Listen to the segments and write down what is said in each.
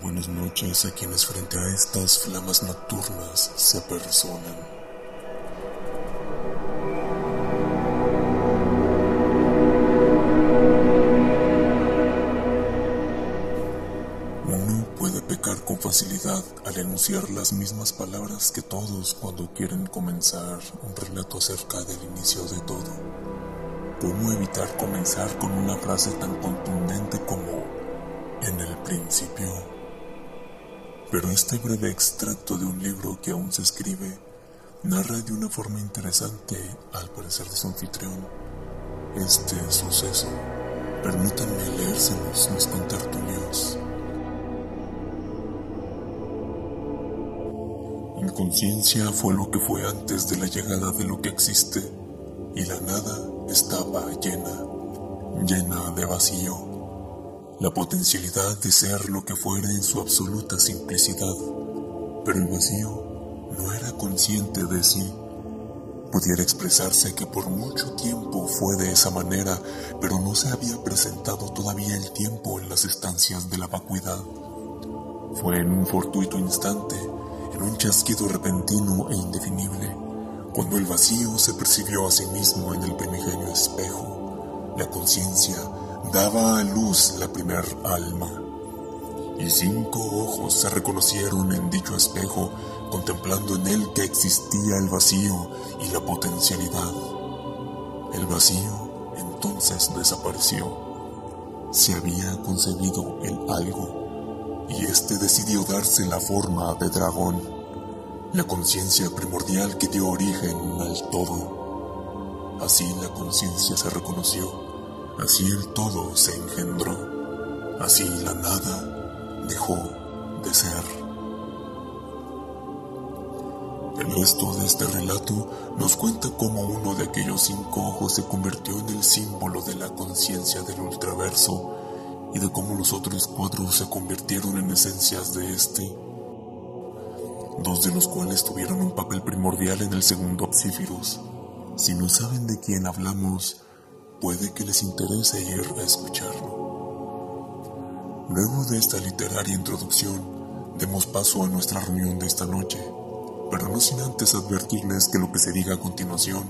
Buenas noches a quienes frente a estas flamas nocturnas se apersonan. Uno puede pecar con facilidad al enunciar las mismas palabras que todos cuando quieren comenzar un relato acerca del inicio de todo. ¿Cómo evitar comenzar con una frase tan contundente como en el principio? Pero este breve extracto de un libro que aún se escribe narra de una forma interesante, al parecer de su anfitrión, este suceso. Permítanme leérselos, mis contertulios. Inconsciencia fue lo que fue antes de la llegada de lo que existe, y la nada estaba llena, llena de vacío. La potencialidad de ser lo que fuera en su absoluta simplicidad, pero el vacío no era consciente de sí. Pudiera expresarse que por mucho tiempo fue de esa manera, pero no se había presentado todavía el tiempo en las estancias de la vacuidad. Fue en un fortuito instante, en un chasquido repentino e indefinible, cuando el vacío se percibió a sí mismo en el primigenio espejo, la conciencia daba a luz la primer alma, y cinco ojos se reconocieron en dicho espejo, contemplando en él que existía el vacío y la potencialidad. El vacío entonces desapareció. Se había concebido el algo, y éste decidió darse la forma de dragón, la conciencia primordial que dio origen al todo. Así la conciencia se reconoció Así el todo se engendró, así la nada dejó de ser. El resto de este relato nos cuenta cómo uno de aquellos cinco ojos se convirtió en el símbolo de la conciencia del ultraverso y de cómo los otros cuatro se convirtieron en esencias de este, dos de los cuales tuvieron un papel primordial en el segundo Psífirus. Si no saben de quién hablamos, puede que les interese ir a escucharlo. Luego de esta literaria introducción, demos paso a nuestra reunión de esta noche, pero no sin antes advertirles que lo que se diga a continuación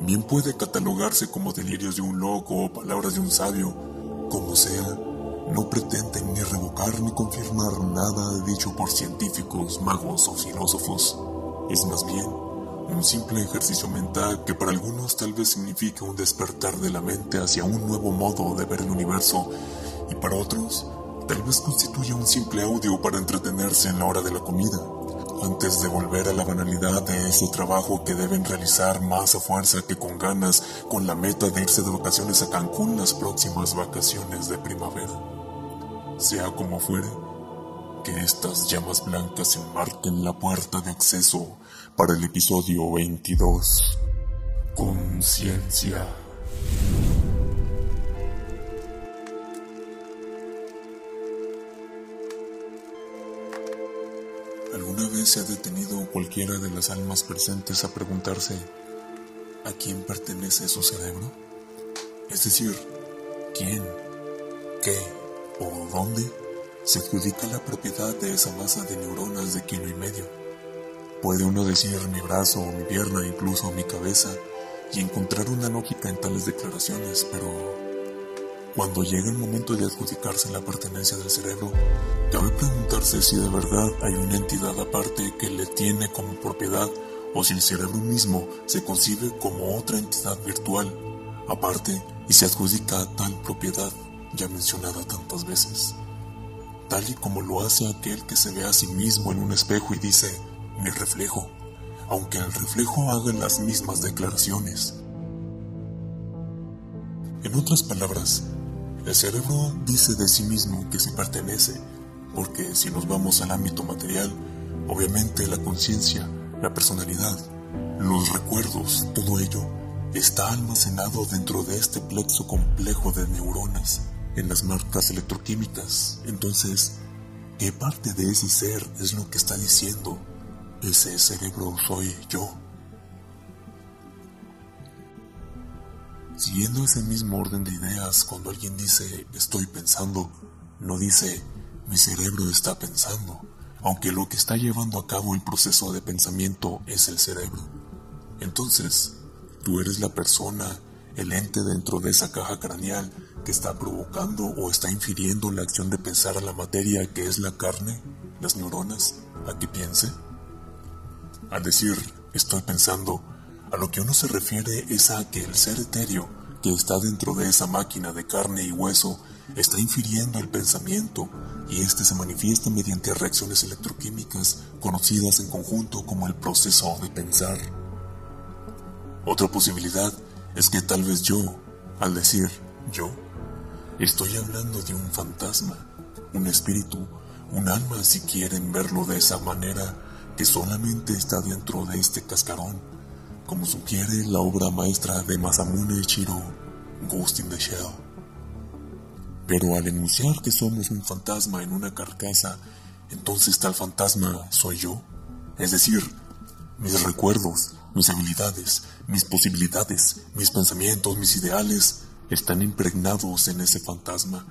bien puede catalogarse como delirios de un loco o palabras de un sabio, como sea, no pretenden ni revocar ni confirmar nada dicho por científicos, magos o filósofos. Es más bien un simple ejercicio mental que para algunos tal vez signifique un despertar de la mente hacia un nuevo modo de ver el universo y para otros tal vez constituya un simple audio para entretenerse en la hora de la comida, antes de volver a la banalidad de ese trabajo que deben realizar más a fuerza que con ganas, con la meta de irse de vacaciones a Cancún las próximas vacaciones de primavera. Sea como fuere, que estas llamas blancas enmarquen la puerta de acceso para el episodio 22. Conciencia. ¿Alguna vez se ha detenido cualquiera de las almas presentes a preguntarse a quién pertenece su cerebro? Es decir, ¿quién, qué o dónde se adjudica la propiedad de esa masa de neuronas de kilo y medio? Puede uno decir mi brazo o mi pierna, incluso mi cabeza, y encontrar una lógica en tales declaraciones, pero cuando llega el momento de adjudicarse la pertenencia del cerebro, cabe preguntarse si de verdad hay una entidad aparte que le tiene como propiedad o si el cerebro mismo se concibe como otra entidad virtual, aparte y se adjudica tal propiedad ya mencionada tantas veces. Tal y como lo hace aquel que se ve a sí mismo en un espejo y dice, mi reflejo, aunque el reflejo haga las mismas declaraciones. En otras palabras, el cerebro dice de sí mismo que se pertenece, porque si nos vamos al ámbito material, obviamente la conciencia, la personalidad, los recuerdos, todo ello está almacenado dentro de este plexo complejo de neuronas, en las marcas electroquímicas. Entonces, ¿qué parte de ese ser es lo que está diciendo ese cerebro soy yo. Siguiendo ese mismo orden de ideas, cuando alguien dice estoy pensando, no dice mi cerebro está pensando, aunque lo que está llevando a cabo el proceso de pensamiento es el cerebro. Entonces, tú eres la persona, el ente dentro de esa caja craneal que está provocando o está infiriendo la acción de pensar a la materia que es la carne, las neuronas, a que piense. Al decir estoy pensando, a lo que uno se refiere es a que el ser etéreo que está dentro de esa máquina de carne y hueso está infiriendo el pensamiento y este se manifiesta mediante reacciones electroquímicas conocidas en conjunto como el proceso de pensar. Otra posibilidad es que tal vez yo, al decir yo, estoy hablando de un fantasma, un espíritu, un alma si quieren verlo de esa manera, que solamente está dentro de este cascarón, como sugiere la obra maestra de Masamune Chiro, Ghost in the Shell. Pero al enunciar que somos un fantasma en una carcasa, entonces tal fantasma soy yo. Es decir, mis recuerdos, mis habilidades, mis posibilidades, mis pensamientos, mis ideales están impregnados en ese fantasma,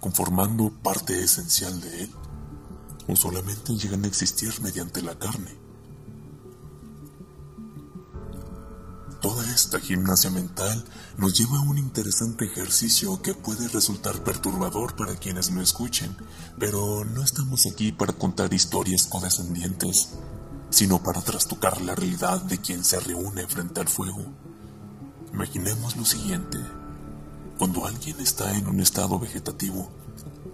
conformando parte esencial de él, o solamente llegan a existir mediante la carne. Toda esta gimnasia mental nos lleva a un interesante ejercicio que puede resultar perturbador para quienes lo escuchen, pero no estamos aquí para contar historias condescendientes, sino para trastocar la realidad de quien se reúne frente al fuego. Imaginemos lo siguiente. Cuando alguien está en un estado vegetativo,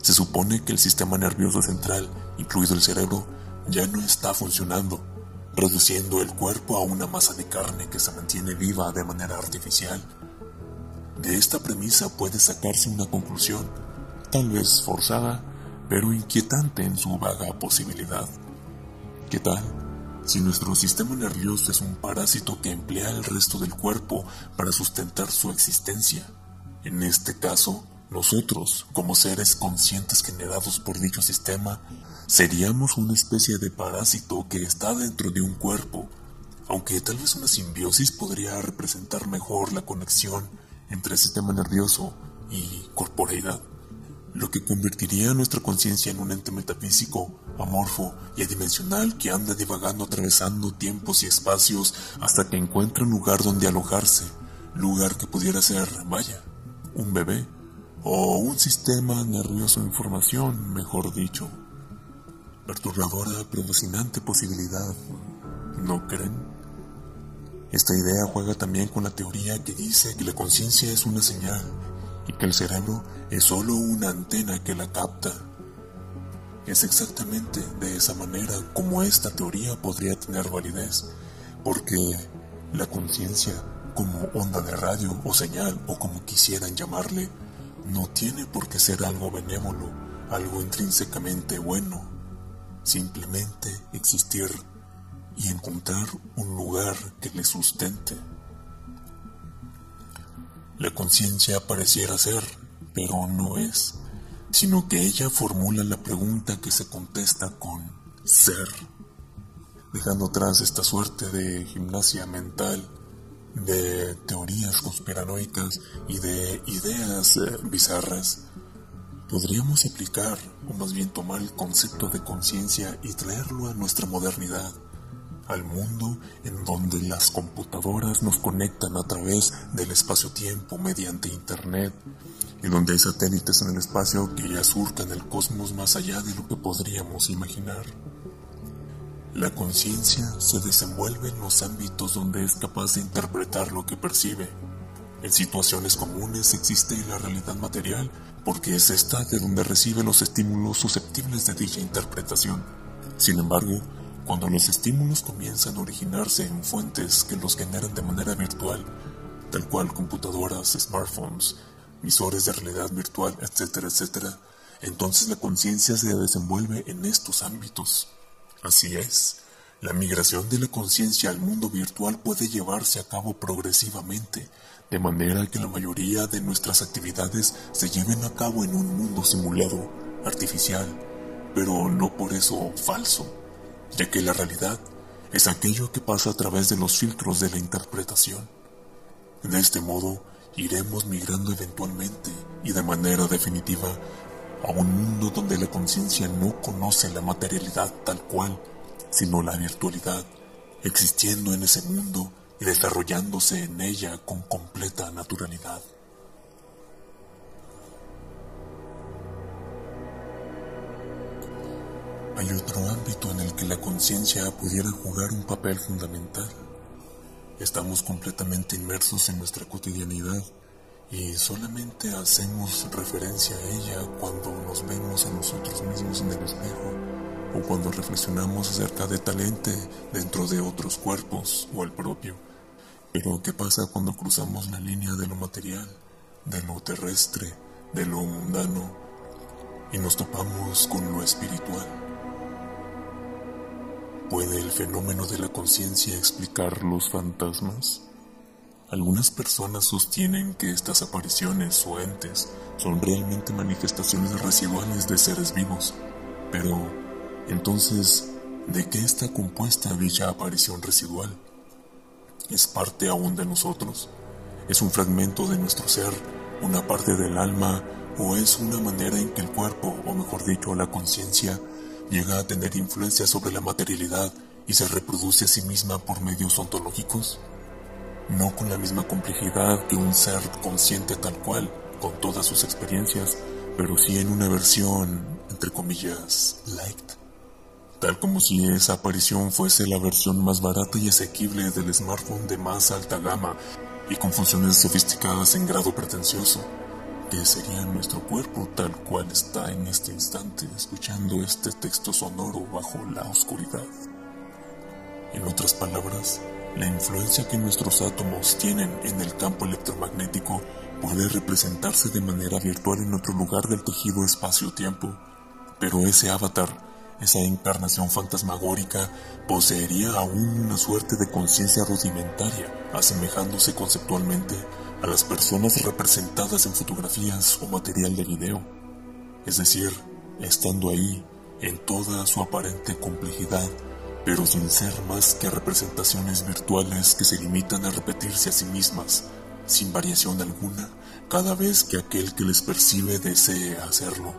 se supone que el sistema nervioso central, incluido el cerebro, ya no está funcionando reduciendo el cuerpo a una masa de carne que se mantiene viva de manera artificial. De esta premisa puede sacarse una conclusión, tal vez forzada, pero inquietante en su vaga posibilidad. ¿Qué tal si nuestro sistema nervioso es un parásito que emplea el resto del cuerpo para sustentar su existencia? En este caso, nosotros, como seres conscientes generados por dicho sistema, seríamos una especie de parásito que está dentro de un cuerpo, aunque tal vez una simbiosis podría representar mejor la conexión entre el sistema nervioso y corporeidad, lo que convertiría nuestra conciencia en un ente metafísico, amorfo y adimensional que anda divagando atravesando tiempos y espacios hasta que encuentre un lugar donde alojarse, lugar que pudiera ser, vaya, un bebé o un sistema nervioso de información, mejor dicho. Perturbadora pero posibilidad, ¿no creen? Esta idea juega también con la teoría que dice que la conciencia es una señal y que el cerebro es solo una antena que la capta. Es exactamente de esa manera como esta teoría podría tener validez, porque la conciencia, como onda de radio o señal o como quisieran llamarle, no tiene por qué ser algo benévolo, algo intrínsecamente bueno. Simplemente existir y encontrar un lugar que le sustente. La conciencia pareciera ser, pero no es, sino que ella formula la pregunta que se contesta con ser, dejando atrás esta suerte de gimnasia mental de teorías conspiranoicas y de ideas eh, bizarras, podríamos aplicar, o más bien tomar el concepto de conciencia y traerlo a nuestra modernidad, al mundo en donde las computadoras nos conectan a través del espacio-tiempo mediante Internet, y donde hay satélites en el espacio que ya surcan el cosmos más allá de lo que podríamos imaginar. La conciencia se desenvuelve en los ámbitos donde es capaz de interpretar lo que percibe. En situaciones comunes existe la realidad material porque es esta de donde recibe los estímulos susceptibles de dicha interpretación. Sin embargo, cuando los estímulos comienzan a originarse en fuentes que los generan de manera virtual, tal cual computadoras, smartphones, visores de realidad virtual, etcétera, etcétera, entonces la conciencia se desenvuelve en estos ámbitos. Así es, la migración de la conciencia al mundo virtual puede llevarse a cabo progresivamente, de manera que la mayoría de nuestras actividades se lleven a cabo en un mundo simulado, artificial, pero no por eso falso, ya que la realidad es aquello que pasa a través de los filtros de la interpretación. De este modo, iremos migrando eventualmente y de manera definitiva a un mundo donde la conciencia no conoce la materialidad tal cual, sino la virtualidad, existiendo en ese mundo y desarrollándose en ella con completa naturalidad. Hay otro ámbito en el que la conciencia pudiera jugar un papel fundamental. Estamos completamente inmersos en nuestra cotidianidad y solamente hacemos referencia a ella cuando nos vemos a nosotros mismos en el espejo o cuando reflexionamos acerca de talente dentro de otros cuerpos o el propio. Pero ¿qué pasa cuando cruzamos la línea de lo material, de lo terrestre, de lo mundano y nos topamos con lo espiritual? ¿Puede el fenómeno de la conciencia explicar los fantasmas? Algunas personas sostienen que estas apariciones o entes son realmente manifestaciones residuales de seres vivos. Pero, entonces, ¿de qué está compuesta dicha aparición residual? ¿Es parte aún de nosotros? ¿Es un fragmento de nuestro ser, una parte del alma, o es una manera en que el cuerpo, o mejor dicho, la conciencia, llega a tener influencia sobre la materialidad y se reproduce a sí misma por medios ontológicos? No con la misma complejidad que un ser consciente tal cual, con todas sus experiencias, pero sí en una versión, entre comillas, light. Tal como si esa aparición fuese la versión más barata y asequible del smartphone de más alta gama y con funciones sofisticadas en grado pretencioso que sería nuestro cuerpo tal cual está en este instante escuchando este texto sonoro bajo la oscuridad. En otras palabras, la influencia que nuestros átomos tienen en el campo electromagnético puede representarse de manera virtual en otro lugar del tejido espacio-tiempo, pero ese avatar, esa encarnación fantasmagórica, poseería aún una suerte de conciencia rudimentaria, asemejándose conceptualmente a las personas representadas en fotografías o material de video, es decir, estando ahí en toda su aparente complejidad, pero sin ser más que representaciones virtuales que se limitan a repetirse a sí mismas, sin variación alguna, cada vez que aquel que les percibe desee hacerlo,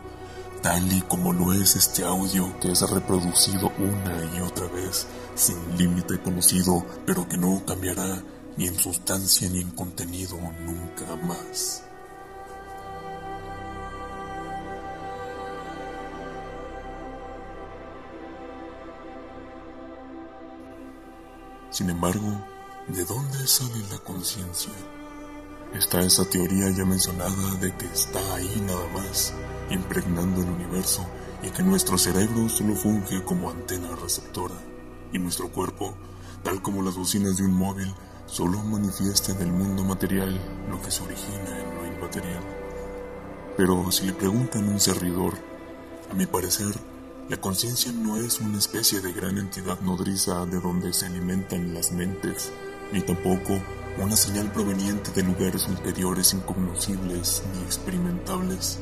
tal y como lo es este audio que es reproducido una y otra vez, sin límite conocido, pero que no cambiará ni en sustancia ni en contenido nunca más. Sin embargo, ¿de dónde sale la conciencia? Está esa teoría ya mencionada de que está ahí nada más, impregnando el universo y que nuestro cerebro solo funge como antena receptora y nuestro cuerpo, tal como las bocinas de un móvil, solo manifiesta en el mundo material lo que se origina en lo inmaterial. Pero si le preguntan a un servidor, a mi parecer, la conciencia no es una especie de gran entidad nodriza de donde se alimentan las mentes, ni tampoco una señal proveniente de lugares ulteriores incognoscibles ni experimentables.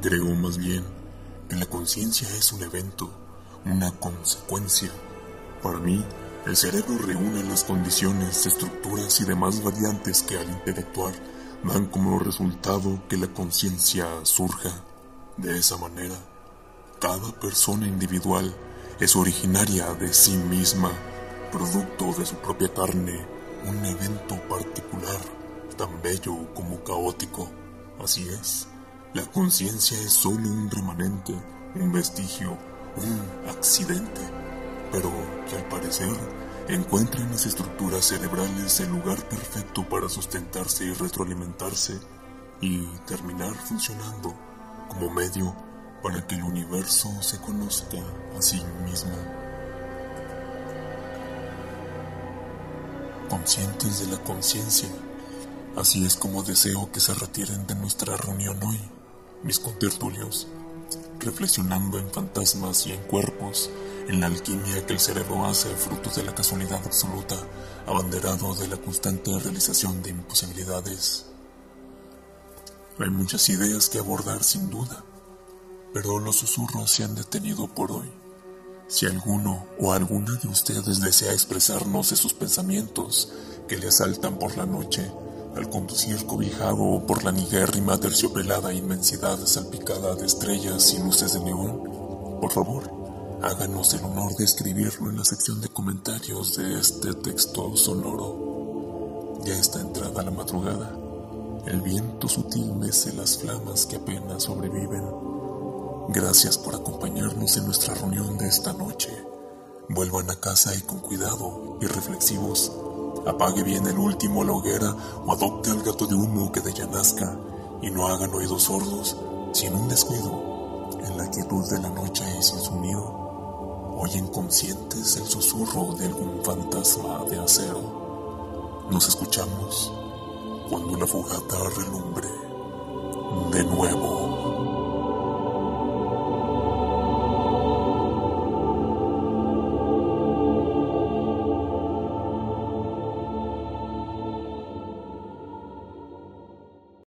Creo más bien que la conciencia es un evento, una consecuencia. Para mí, el cerebro reúne las condiciones, estructuras y demás variantes que al intelectuar dan como resultado que la conciencia surja. De esa manera, cada persona individual es originaria de sí misma, producto de su propia carne, un evento particular, tan bello como caótico. Así es, la conciencia es solo un remanente, un vestigio, un accidente pero que al parecer encuentra en las estructuras cerebrales el lugar perfecto para sustentarse y retroalimentarse y terminar funcionando como medio para que el universo se conozca a sí mismo. Conscientes de la conciencia, así es como deseo que se retiren de nuestra reunión hoy, mis contertulios, reflexionando en fantasmas y en cuerpos en la alquimia que el cerebro hace fruto de la casualidad absoluta, abanderado de la constante realización de imposibilidades. Hay muchas ideas que abordar sin duda, pero los susurros se han detenido por hoy. Si alguno o alguna de ustedes desea expresarnos sus pensamientos que le asaltan por la noche, al conducir cobijado por la nigérrima terciopelada inmensidad salpicada de estrellas y luces de neón, por favor, háganos el honor de escribirlo en la sección de comentarios de este texto sonoro. Ya está entrada la madrugada. El viento sutil mece las flamas que apenas sobreviven. Gracias por acompañarnos en nuestra reunión de esta noche. Vuelvan a casa y con cuidado y reflexivos Apague bien el último la hoguera o adopte al gato de humo que de ella y no hagan oídos sordos sin un descuido. En la quietud de la noche y sin su nido, oyen conscientes el susurro de algún fantasma de acero. Nos escuchamos cuando la fogata relumbre de nuevo.